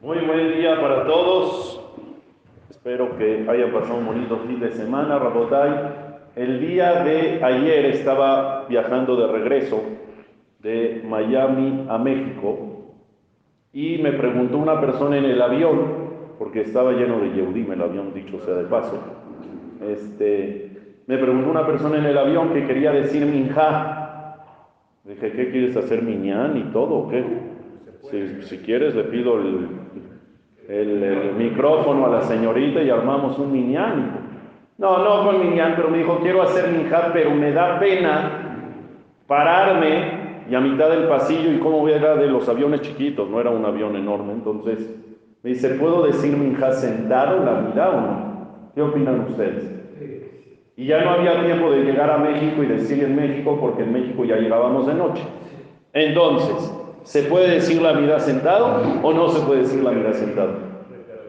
Muy buen día para todos. Espero que hayan pasado un bonito fin de semana, Rabotay. El día de ayer estaba viajando de regreso de Miami a México y me preguntó una persona en el avión, porque estaba lleno de Yehudim el avión, dicho sea de paso. Este, me preguntó una persona en el avión que quería decir minja. Dije, ¿qué quieres hacer miñán y todo? ¿o qué? Si, quieres, le pido el, micrófono a la señorita y armamos un miñán. No, no con miñán, pero me dijo, quiero hacer minja, pero me da pena pararme y a mitad del pasillo y cómo era de los aviones chiquitos, no era un avión enorme. Entonces me dice, ¿puedo decir minja sentado, la vida o no? ¿Qué opinan ustedes? Y ya no había tiempo de llegar a México y decir en México, porque en México ya llegábamos de noche. Entonces, ¿se puede decir la vida sentado o no se puede decir la vida sentado?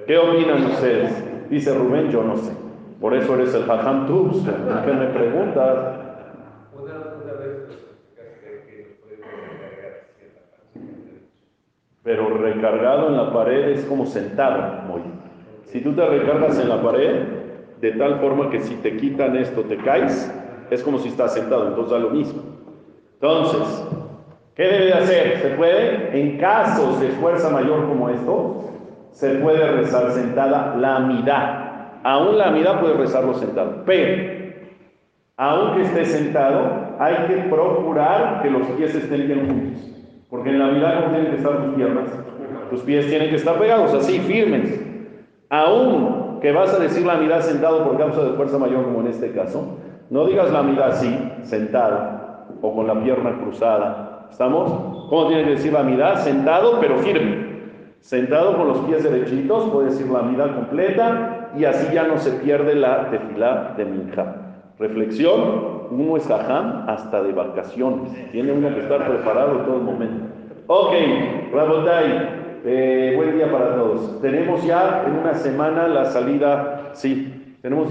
¿Qué opinan ustedes? Dice Rubén, yo no sé. Por eso eres el Jajam Tubs. ¿Qué me preguntas? Pero recargado en la pared es como sentado. Muy. Si tú te recargas en la pared, de tal forma que si te quitan esto, te caes, es como si estás sentado, entonces da lo mismo. Entonces, ¿qué debe hacer? ¿Se puede? En casos de fuerza mayor como esto, se puede rezar sentada la mitad. Aún la mitad puede rezarlo sentado, pero aunque esté sentado, hay que procurar que los pies estén bien juntos. Porque en la mitad no tienen que estar tus piernas. Tus pies tienen que estar pegados, así, firmes. Aún que vas a decir la mitad sentado por causa de fuerza mayor, como en este caso, no digas la mitad así, sentado, o con la pierna cruzada. ¿Estamos? ¿Cómo tiene que decir la mitad? Sentado, pero firme. Sentado con los pies derechitos, puede decir la mitad completa, y así ya no se pierde la tefilá de minja. Reflexión, uno es jajam hasta de vacaciones. Tiene uno que estar preparado en todo momento. Ok, Rabotai, eh, buen día para todos. Tenemos ya en una semana la salida, sí, tenemos